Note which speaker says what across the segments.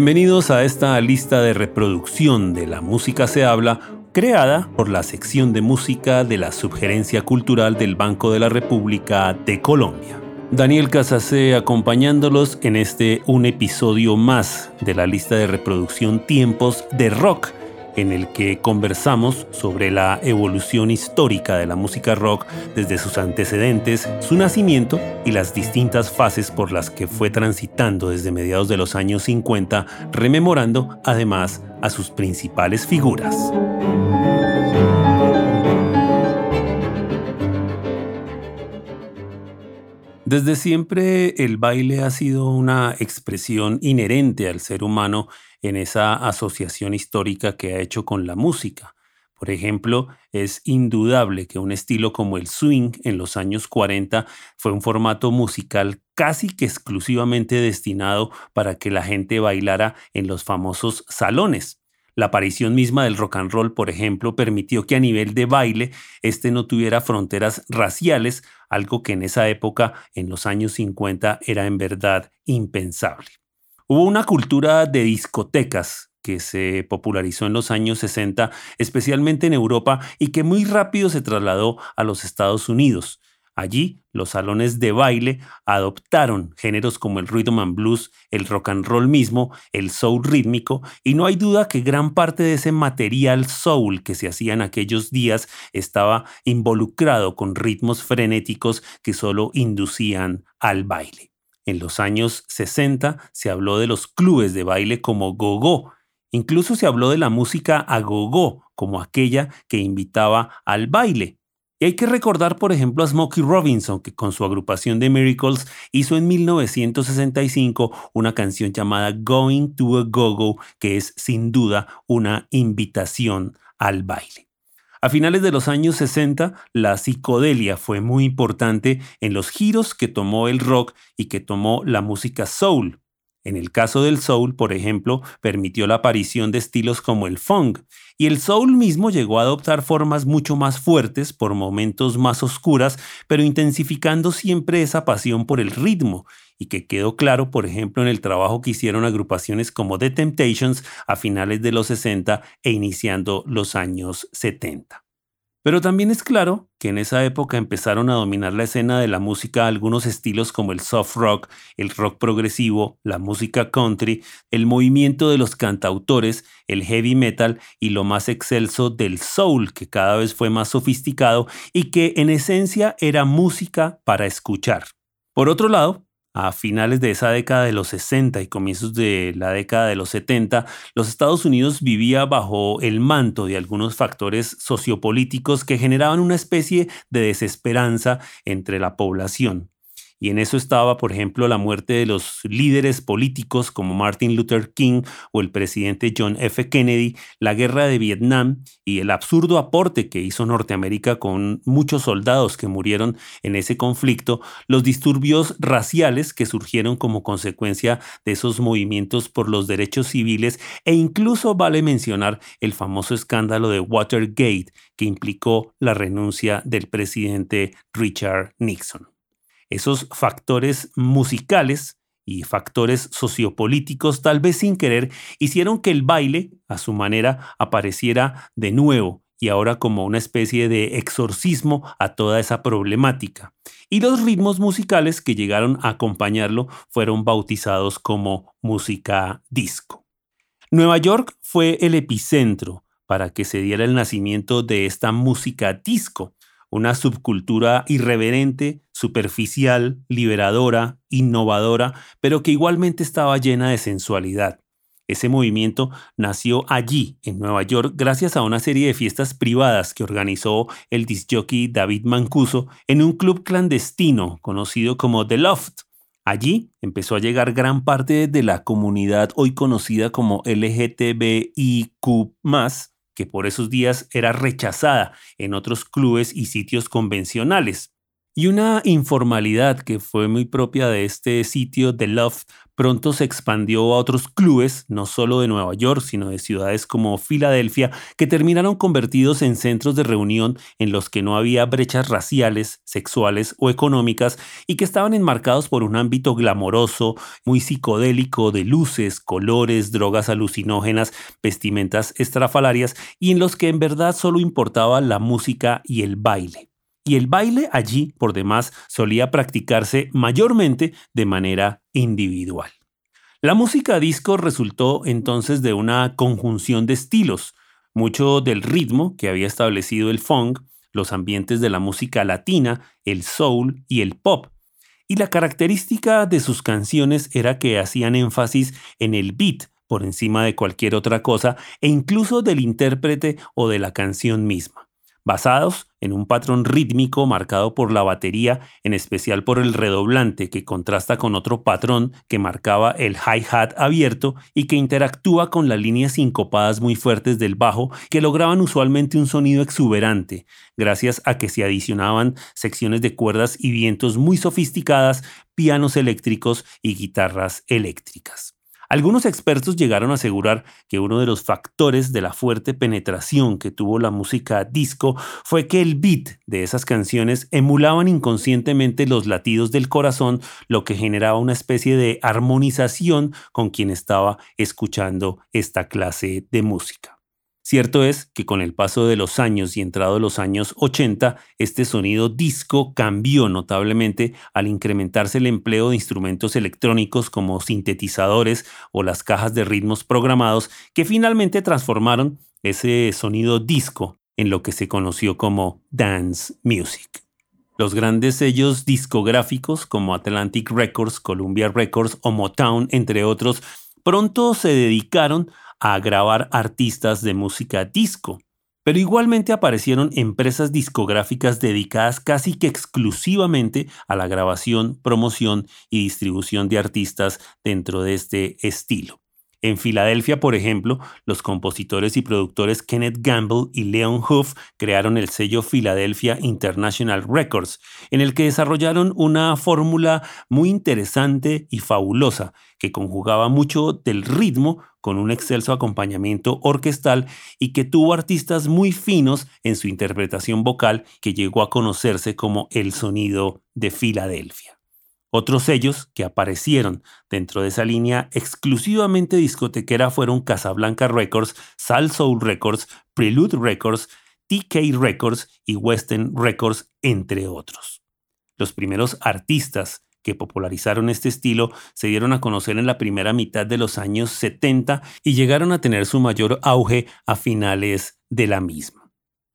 Speaker 1: Bienvenidos a esta lista de reproducción de La Música se habla, creada por la sección de música de la Subgerencia Cultural del Banco de la República de Colombia. Daniel Casacé acompañándolos en este un episodio más de la lista de reproducción Tiempos de Rock en el que conversamos sobre la evolución histórica de la música rock desde sus antecedentes, su nacimiento y las distintas fases por las que fue transitando desde mediados de los años 50, rememorando además a sus principales figuras. Desde siempre el baile ha sido una expresión inherente al ser humano en esa asociación histórica que ha hecho con la música. Por ejemplo, es indudable que un estilo como el swing en los años 40 fue un formato musical casi que exclusivamente destinado para que la gente bailara en los famosos salones. La aparición misma del rock and roll, por ejemplo, permitió que a nivel de baile este no tuviera fronteras raciales, algo que en esa época, en los años 50, era en verdad impensable. Hubo una cultura de discotecas que se popularizó en los años 60, especialmente en Europa, y que muy rápido se trasladó a los Estados Unidos. Allí, los salones de baile adoptaron géneros como el rhythm and blues, el rock and roll mismo, el soul rítmico, y no hay duda que gran parte de ese material soul que se hacía en aquellos días estaba involucrado con ritmos frenéticos que solo inducían al baile. En los años 60 se habló de los clubes de baile como gogo. Incluso se habló de la música a gogo como aquella que invitaba al baile. Y hay que recordar, por ejemplo, a Smokey Robinson, que con su agrupación de Miracles hizo en 1965 una canción llamada Going to a Go-Go, que es sin duda una invitación al baile. A finales de los años 60, la psicodelia fue muy importante en los giros que tomó el rock y que tomó la música soul. En el caso del soul, por ejemplo, permitió la aparición de estilos como el funk, y el soul mismo llegó a adoptar formas mucho más fuertes por momentos más oscuras, pero intensificando siempre esa pasión por el ritmo, y que quedó claro, por ejemplo, en el trabajo que hicieron agrupaciones como The Temptations a finales de los 60 e iniciando los años 70. Pero también es claro que en esa época empezaron a dominar la escena de la música algunos estilos como el soft rock, el rock progresivo, la música country, el movimiento de los cantautores, el heavy metal y lo más excelso del soul, que cada vez fue más sofisticado y que en esencia era música para escuchar. Por otro lado, a finales de esa década de los 60 y comienzos de la década de los 70, los Estados Unidos vivía bajo el manto de algunos factores sociopolíticos que generaban una especie de desesperanza entre la población. Y en eso estaba, por ejemplo, la muerte de los líderes políticos como Martin Luther King o el presidente John F. Kennedy, la guerra de Vietnam y el absurdo aporte que hizo Norteamérica con muchos soldados que murieron en ese conflicto, los disturbios raciales que surgieron como consecuencia de esos movimientos por los derechos civiles e incluso vale mencionar el famoso escándalo de Watergate que implicó la renuncia del presidente Richard Nixon. Esos factores musicales y factores sociopolíticos, tal vez sin querer, hicieron que el baile, a su manera, apareciera de nuevo y ahora como una especie de exorcismo a toda esa problemática. Y los ritmos musicales que llegaron a acompañarlo fueron bautizados como música disco. Nueva York fue el epicentro para que se diera el nacimiento de esta música disco, una subcultura irreverente, superficial, liberadora, innovadora, pero que igualmente estaba llena de sensualidad. Ese movimiento nació allí, en Nueva York, gracias a una serie de fiestas privadas que organizó el disjockey David Mancuso en un club clandestino conocido como The Loft. Allí empezó a llegar gran parte de la comunidad hoy conocida como LGTBIQ, que por esos días era rechazada en otros clubes y sitios convencionales. Y una informalidad que fue muy propia de este sitio The Loft pronto se expandió a otros clubes, no solo de Nueva York, sino de ciudades como Filadelfia, que terminaron convertidos en centros de reunión en los que no había brechas raciales, sexuales o económicas y que estaban enmarcados por un ámbito glamoroso, muy psicodélico de luces, colores, drogas alucinógenas, vestimentas estrafalarias y en los que en verdad solo importaba la música y el baile y el baile allí, por demás, solía practicarse mayormente de manera individual. La música disco resultó entonces de una conjunción de estilos, mucho del ritmo que había establecido el funk, los ambientes de la música latina, el soul y el pop. Y la característica de sus canciones era que hacían énfasis en el beat por encima de cualquier otra cosa e incluso del intérprete o de la canción misma basados en un patrón rítmico marcado por la batería, en especial por el redoblante que contrasta con otro patrón que marcaba el hi-hat abierto y que interactúa con las líneas sincopadas muy fuertes del bajo que lograban usualmente un sonido exuberante, gracias a que se adicionaban secciones de cuerdas y vientos muy sofisticadas, pianos eléctricos y guitarras eléctricas. Algunos expertos llegaron a asegurar que uno de los factores de la fuerte penetración que tuvo la música disco fue que el beat de esas canciones emulaban inconscientemente los latidos del corazón, lo que generaba una especie de armonización con quien estaba escuchando esta clase de música. Cierto es que con el paso de los años y entrado los años 80, este sonido disco cambió notablemente al incrementarse el empleo de instrumentos electrónicos como sintetizadores o las cajas de ritmos programados que finalmente transformaron ese sonido disco en lo que se conoció como dance music. Los grandes sellos discográficos como Atlantic Records, Columbia Records o Motown, entre otros, pronto se dedicaron a grabar artistas de música disco. Pero igualmente aparecieron empresas discográficas dedicadas casi que exclusivamente a la grabación, promoción y distribución de artistas dentro de este estilo. En Filadelfia, por ejemplo, los compositores y productores Kenneth Gamble y Leon Huff crearon el sello Philadelphia International Records, en el que desarrollaron una fórmula muy interesante y fabulosa que conjugaba mucho del ritmo con un excelso acompañamiento orquestal y que tuvo artistas muy finos en su interpretación vocal que llegó a conocerse como el sonido de Filadelfia. Otros sellos que aparecieron dentro de esa línea exclusivamente discotequera fueron Casablanca Records, Sal Soul Records, Prelude Records, TK Records y Western Records, entre otros. Los primeros artistas que popularizaron este estilo se dieron a conocer en la primera mitad de los años 70 y llegaron a tener su mayor auge a finales de la misma.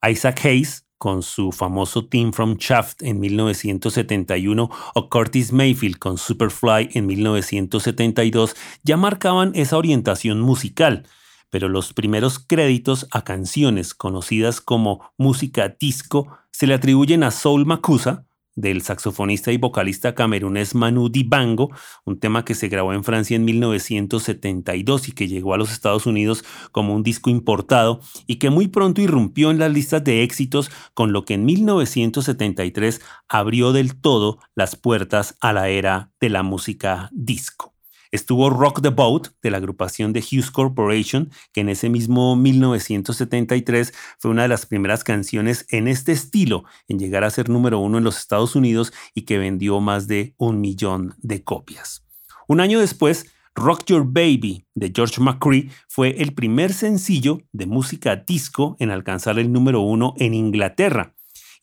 Speaker 1: Isaac Hayes, con su famoso Team from Shaft en 1971 o Curtis Mayfield con Superfly en 1972 ya marcaban esa orientación musical, pero los primeros créditos a canciones conocidas como música disco se le atribuyen a Soul Makusa, del saxofonista y vocalista camerunés Manu Dibango, un tema que se grabó en Francia en 1972 y que llegó a los Estados Unidos como un disco importado y que muy pronto irrumpió en las listas de éxitos, con lo que en 1973 abrió del todo las puertas a la era de la música disco. Estuvo Rock the Boat de la agrupación de Hughes Corporation, que en ese mismo 1973 fue una de las primeras canciones en este estilo en llegar a ser número uno en los Estados Unidos y que vendió más de un millón de copias. Un año después, Rock Your Baby de George McCree fue el primer sencillo de música disco en alcanzar el número uno en Inglaterra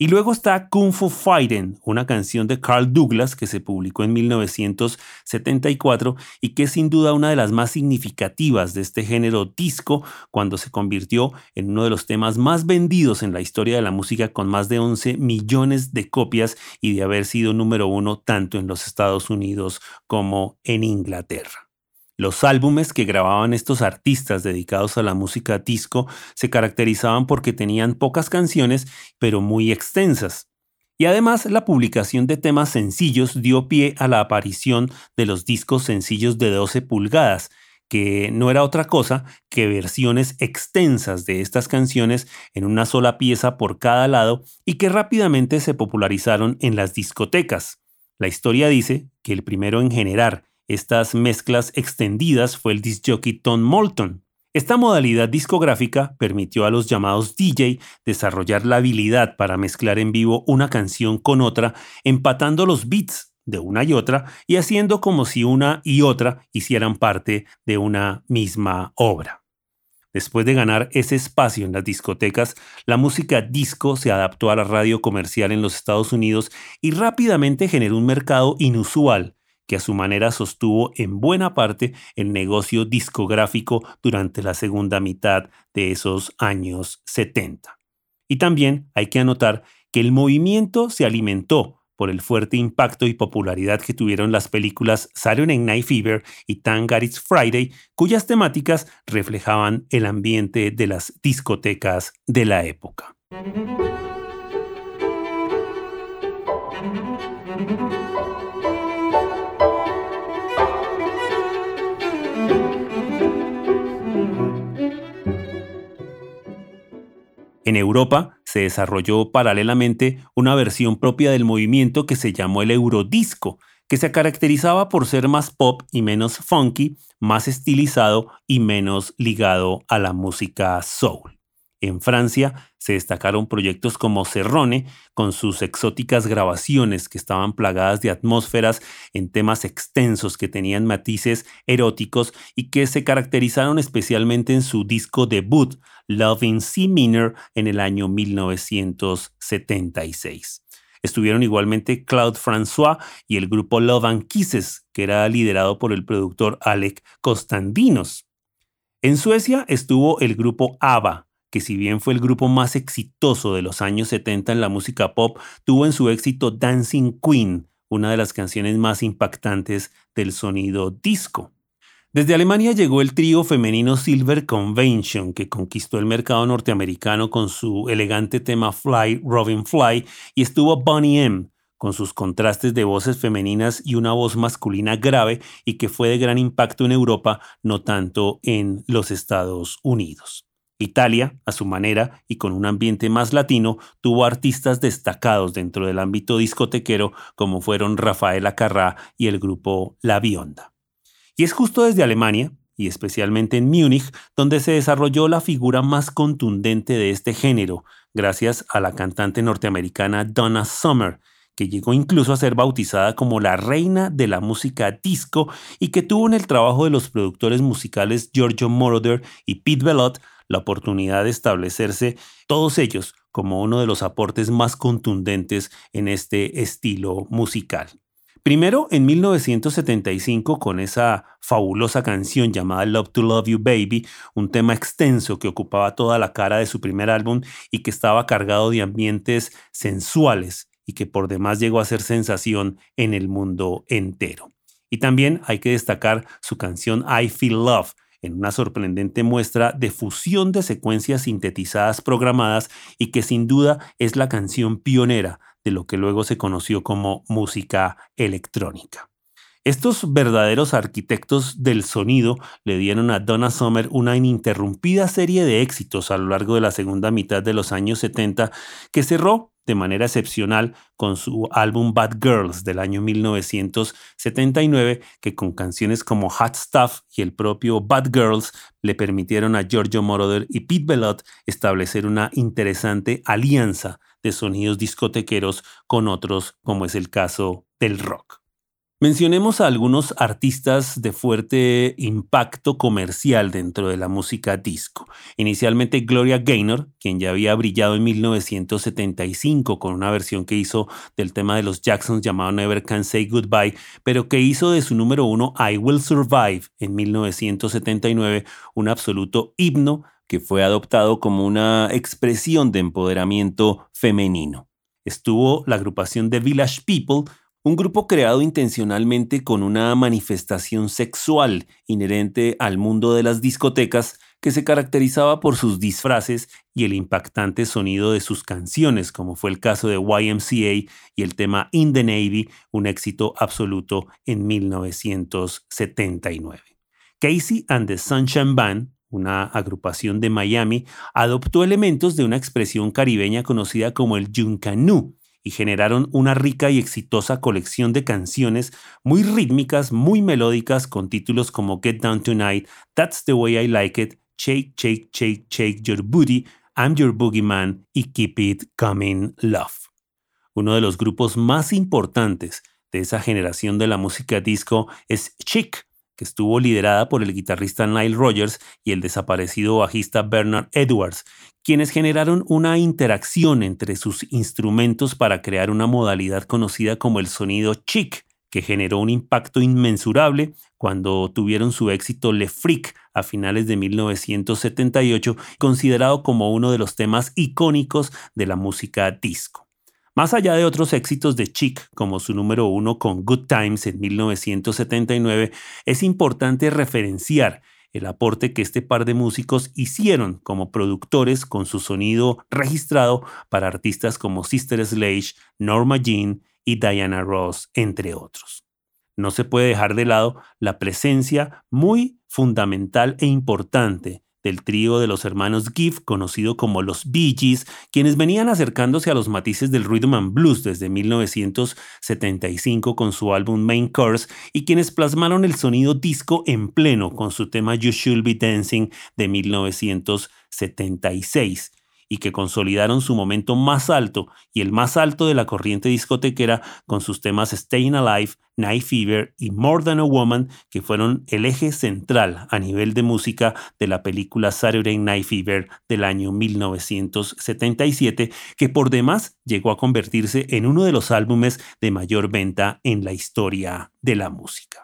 Speaker 1: y luego está Kung Fu Fighting, una canción de Carl Douglas que se publicó en 1974 y que es sin duda una de las más significativas de este género disco cuando se convirtió en uno de los temas más vendidos en la historia de la música con más de 11 millones de copias y de haber sido número uno tanto en los Estados Unidos como en Inglaterra. Los álbumes que grababan estos artistas dedicados a la música disco se caracterizaban porque tenían pocas canciones, pero muy extensas. Y además la publicación de temas sencillos dio pie a la aparición de los discos sencillos de 12 pulgadas, que no era otra cosa que versiones extensas de estas canciones en una sola pieza por cada lado y que rápidamente se popularizaron en las discotecas. La historia dice que el primero en generar estas mezclas extendidas fue el disc Tom Moulton. Esta modalidad discográfica permitió a los llamados DJ desarrollar la habilidad para mezclar en vivo una canción con otra, empatando los beats de una y otra y haciendo como si una y otra hicieran parte de una misma obra. Después de ganar ese espacio en las discotecas, la música disco se adaptó a la radio comercial en los Estados Unidos y rápidamente generó un mercado inusual que a su manera sostuvo en buena parte el negocio discográfico durante la segunda mitad de esos años 70. Y también hay que anotar que el movimiento se alimentó por el fuerte impacto y popularidad que tuvieron las películas Saturday Night Fever y Thank Friday, cuyas temáticas reflejaban el ambiente de las discotecas de la época. En Europa se desarrolló paralelamente una versión propia del movimiento que se llamó el Eurodisco, que se caracterizaba por ser más pop y menos funky, más estilizado y menos ligado a la música soul. En Francia se destacaron proyectos como Serrone, con sus exóticas grabaciones que estaban plagadas de atmósferas en temas extensos que tenían matices eróticos y que se caracterizaron especialmente en su disco debut, Love in C Minor, en el año 1976. Estuvieron igualmente Claude François y el grupo Love and Kisses, que era liderado por el productor Alec Costandinos. En Suecia estuvo el grupo ABBA, que si bien fue el grupo más exitoso de los años 70 en la música pop, tuvo en su éxito Dancing Queen, una de las canciones más impactantes del sonido disco. Desde Alemania llegó el trío femenino Silver Convention, que conquistó el mercado norteamericano con su elegante tema Fly, Robin Fly, y estuvo Bonnie M, con sus contrastes de voces femeninas y una voz masculina grave y que fue de gran impacto en Europa, no tanto en los Estados Unidos. Italia, a su manera y con un ambiente más latino, tuvo artistas destacados dentro del ámbito discotequero como fueron Rafaela Carrá y el grupo La Bionda. Y es justo desde Alemania, y especialmente en Múnich, donde se desarrolló la figura más contundente de este género, gracias a la cantante norteamericana Donna Summer, que llegó incluso a ser bautizada como la reina de la música disco y que tuvo en el trabajo de los productores musicales Giorgio Moroder y Pete Belot la oportunidad de establecerse todos ellos como uno de los aportes más contundentes en este estilo musical. Primero en 1975 con esa fabulosa canción llamada Love to Love You Baby, un tema extenso que ocupaba toda la cara de su primer álbum y que estaba cargado de ambientes sensuales y que por demás llegó a ser sensación en el mundo entero. Y también hay que destacar su canción I Feel Love, en una sorprendente muestra de fusión de secuencias sintetizadas programadas y que sin duda es la canción pionera de lo que luego se conoció como música electrónica. Estos verdaderos arquitectos del sonido le dieron a Donna Summer una ininterrumpida serie de éxitos a lo largo de la segunda mitad de los años 70 que cerró de manera excepcional con su álbum Bad Girls del año 1979, que con canciones como Hot Stuff y el propio Bad Girls le permitieron a Giorgio Moroder y Pete Belot establecer una interesante alianza de sonidos discotequeros con otros, como es el caso del rock. Mencionemos a algunos artistas de fuerte impacto comercial dentro de la música disco. Inicialmente Gloria Gaynor, quien ya había brillado en 1975 con una versión que hizo del tema de los Jacksons llamado Never Can Say Goodbye, pero que hizo de su número uno I Will Survive en 1979 un absoluto himno que fue adoptado como una expresión de empoderamiento femenino. Estuvo la agrupación The Village People, un grupo creado intencionalmente con una manifestación sexual inherente al mundo de las discotecas que se caracterizaba por sus disfraces y el impactante sonido de sus canciones, como fue el caso de YMCA y el tema In the Navy, un éxito absoluto en 1979. Casey and the Sunshine Band, una agrupación de Miami, adoptó elementos de una expresión caribeña conocida como el Yuncanu y generaron una rica y exitosa colección de canciones muy rítmicas, muy melódicas, con títulos como Get Down Tonight, That's the Way I Like It, Shake, Shake, Shake, Shake Your Booty, I'm Your Boogeyman y Keep It Coming Love. Uno de los grupos más importantes de esa generación de la música disco es Chic, que estuvo liderada por el guitarrista Nile Rogers y el desaparecido bajista Bernard Edwards, quienes generaron una interacción entre sus instrumentos para crear una modalidad conocida como el sonido chic, que generó un impacto inmensurable cuando tuvieron su éxito Le Freak a finales de 1978, considerado como uno de los temas icónicos de la música disco. Más allá de otros éxitos de Chic, como su número uno con Good Times en 1979, es importante referenciar el aporte que este par de músicos hicieron como productores con su sonido registrado para artistas como Sister Sledge, Norma Jean y Diana Ross, entre otros. No se puede dejar de lado la presencia muy fundamental e importante del trío de los hermanos Giff, conocido como los Bee Gees, quienes venían acercándose a los matices del rhythm and blues desde 1975 con su álbum Main Course y quienes plasmaron el sonido disco en pleno con su tema You Should Be Dancing de 1976 y que consolidaron su momento más alto y el más alto de la corriente discotequera con sus temas Staying Alive, Night Fever y More Than a Woman, que fueron el eje central a nivel de música de la película Saturday Night Fever del año 1977, que por demás llegó a convertirse en uno de los álbumes de mayor venta en la historia de la música.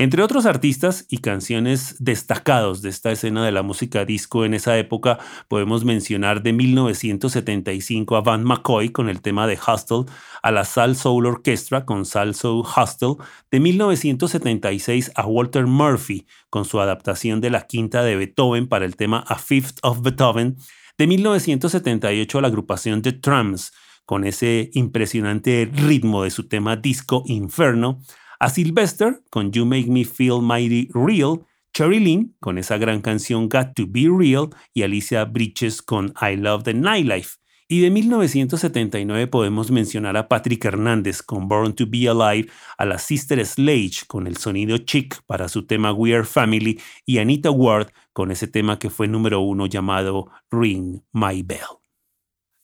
Speaker 1: Entre otros artistas y canciones destacados de esta escena de la música disco en esa época, podemos mencionar de 1975 a Van McCoy con el tema de Hustle, a la Sal Soul Orchestra con Sal Soul Hustle, de 1976 a Walter Murphy con su adaptación de la quinta de Beethoven para el tema A Fifth of Beethoven, de 1978 a la agrupación The Trams con ese impresionante ritmo de su tema disco Inferno, a Sylvester con You Make Me Feel Mighty Real, Cherry Lynn con esa gran canción Got to Be Real y Alicia Bridges con I Love the Nightlife. Y de 1979 podemos mencionar a Patrick Hernández con Born to Be Alive, a la Sister Sledge con el sonido chic para su tema We Are Family y Anita Ward con ese tema que fue número uno llamado Ring My Bell.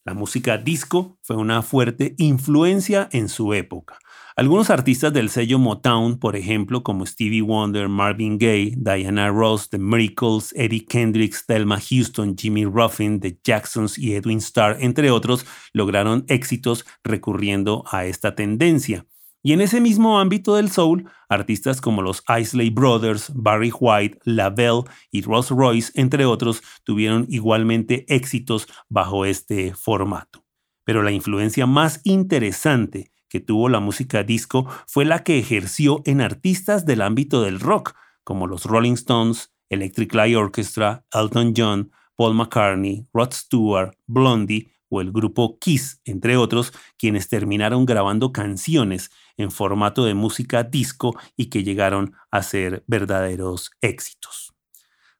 Speaker 1: La música disco fue una fuerte influencia en su época. Algunos artistas del sello Motown, por ejemplo, como Stevie Wonder, Marvin Gaye, Diana Ross, The Miracles, Eddie Kendricks, Thelma Houston, Jimmy Ruffin, The Jacksons y Edwin Starr, entre otros, lograron éxitos recurriendo a esta tendencia. Y en ese mismo ámbito del soul, artistas como los Isley Brothers, Barry White, Lavelle y Ross Royce, entre otros, tuvieron igualmente éxitos bajo este formato. Pero la influencia más interesante que tuvo la música disco fue la que ejerció en artistas del ámbito del rock, como los Rolling Stones, Electric Light Orchestra, Elton John, Paul McCartney, Rod Stewart, Blondie o el grupo Kiss, entre otros, quienes terminaron grabando canciones en formato de música disco y que llegaron a ser verdaderos éxitos.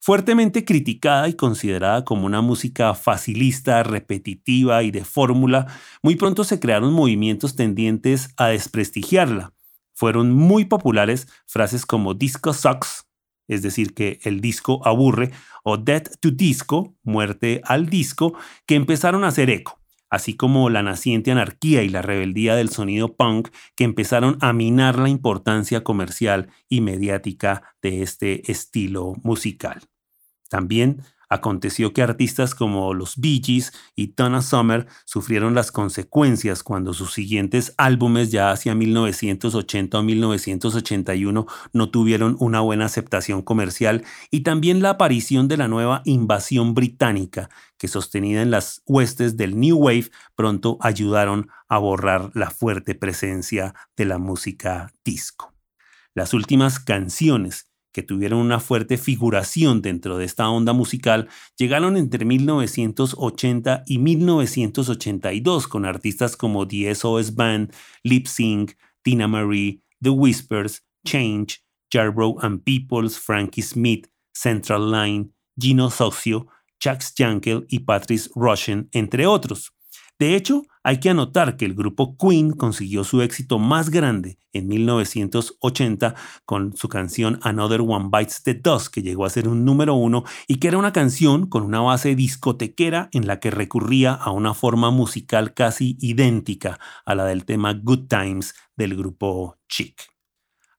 Speaker 1: Fuertemente criticada y considerada como una música facilista, repetitiva y de fórmula, muy pronto se crearon movimientos tendientes a desprestigiarla. Fueron muy populares frases como disco sucks, es decir, que el disco aburre, o death to disco, muerte al disco, que empezaron a hacer eco así como la naciente anarquía y la rebeldía del sonido punk que empezaron a minar la importancia comercial y mediática de este estilo musical. También aconteció que artistas como los Bee Gees y Donna Summer sufrieron las consecuencias cuando sus siguientes álbumes ya hacia 1980 o 1981 no tuvieron una buena aceptación comercial y también la aparición de la nueva invasión británica que sostenida en las huestes del New Wave pronto ayudaron a borrar la fuerte presencia de la música disco. Las últimas canciones que tuvieron una fuerte figuración dentro de esta onda musical, llegaron entre 1980 y 1982 con artistas como The SOS Band, Lip Sync, Tina Marie, The Whispers, Change, Yarbrough and Peoples, Frankie Smith, Central Line, Gino Socio, Chuck Jankel y Patrice Rushen, entre otros. De hecho, hay que anotar que el grupo Queen consiguió su éxito más grande en 1980 con su canción Another One Bites the Dust, que llegó a ser un número uno y que era una canción con una base discotequera en la que recurría a una forma musical casi idéntica a la del tema Good Times del grupo Chic.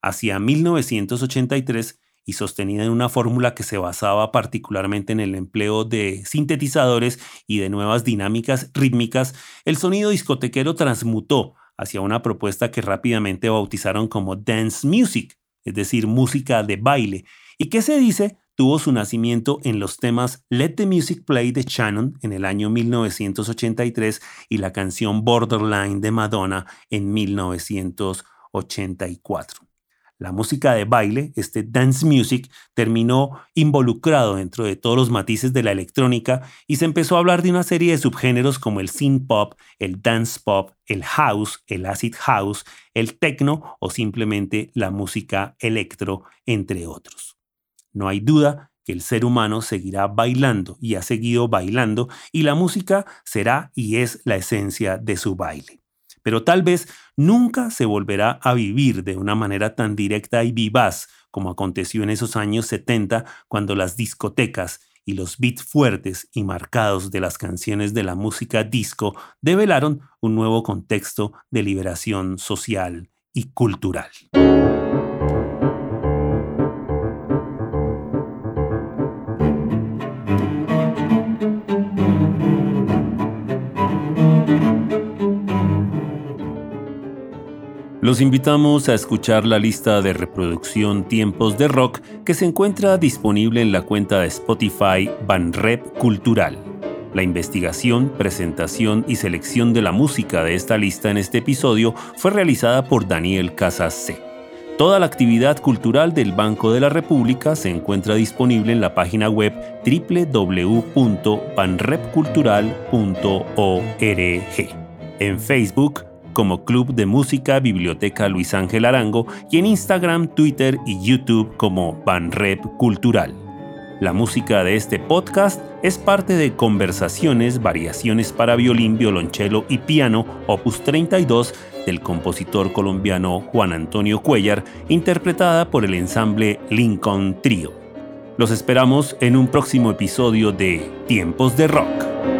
Speaker 1: Hacia 1983, y sostenida en una fórmula que se basaba particularmente en el empleo de sintetizadores y de nuevas dinámicas rítmicas, el sonido discotequero transmutó hacia una propuesta que rápidamente bautizaron como dance music, es decir, música de baile, y que se dice tuvo su nacimiento en los temas Let the Music Play de Shannon en el año 1983 y la canción Borderline de Madonna en 1984. La música de baile, este dance music, terminó involucrado dentro de todos los matices de la electrónica y se empezó a hablar de una serie de subgéneros como el synth pop, el dance pop, el house, el acid house, el techno o simplemente la música electro, entre otros. No hay duda que el ser humano seguirá bailando y ha seguido bailando y la música será y es la esencia de su baile pero tal vez nunca se volverá a vivir de una manera tan directa y vivaz como aconteció en esos años 70 cuando las discotecas y los beats fuertes y marcados de las canciones de la música disco develaron un nuevo contexto de liberación social y cultural. Los invitamos a escuchar la lista de reproducción Tiempos de Rock que se encuentra disponible en la cuenta de Spotify Banrep Cultural. La investigación, presentación y selección de la música de esta lista en este episodio fue realizada por Daniel Casas C. Toda la actividad cultural del Banco de la República se encuentra disponible en la página web www.banrepcultural.org. En Facebook, como Club de Música Biblioteca Luis Ángel Arango y en Instagram, Twitter y YouTube como Banrep Cultural. La música de este podcast es parte de Conversaciones, Variaciones para violín, violonchelo y piano, opus 32, del compositor colombiano Juan Antonio Cuellar, interpretada por el ensamble Lincoln Trio. Los esperamos en un próximo episodio de Tiempos de Rock.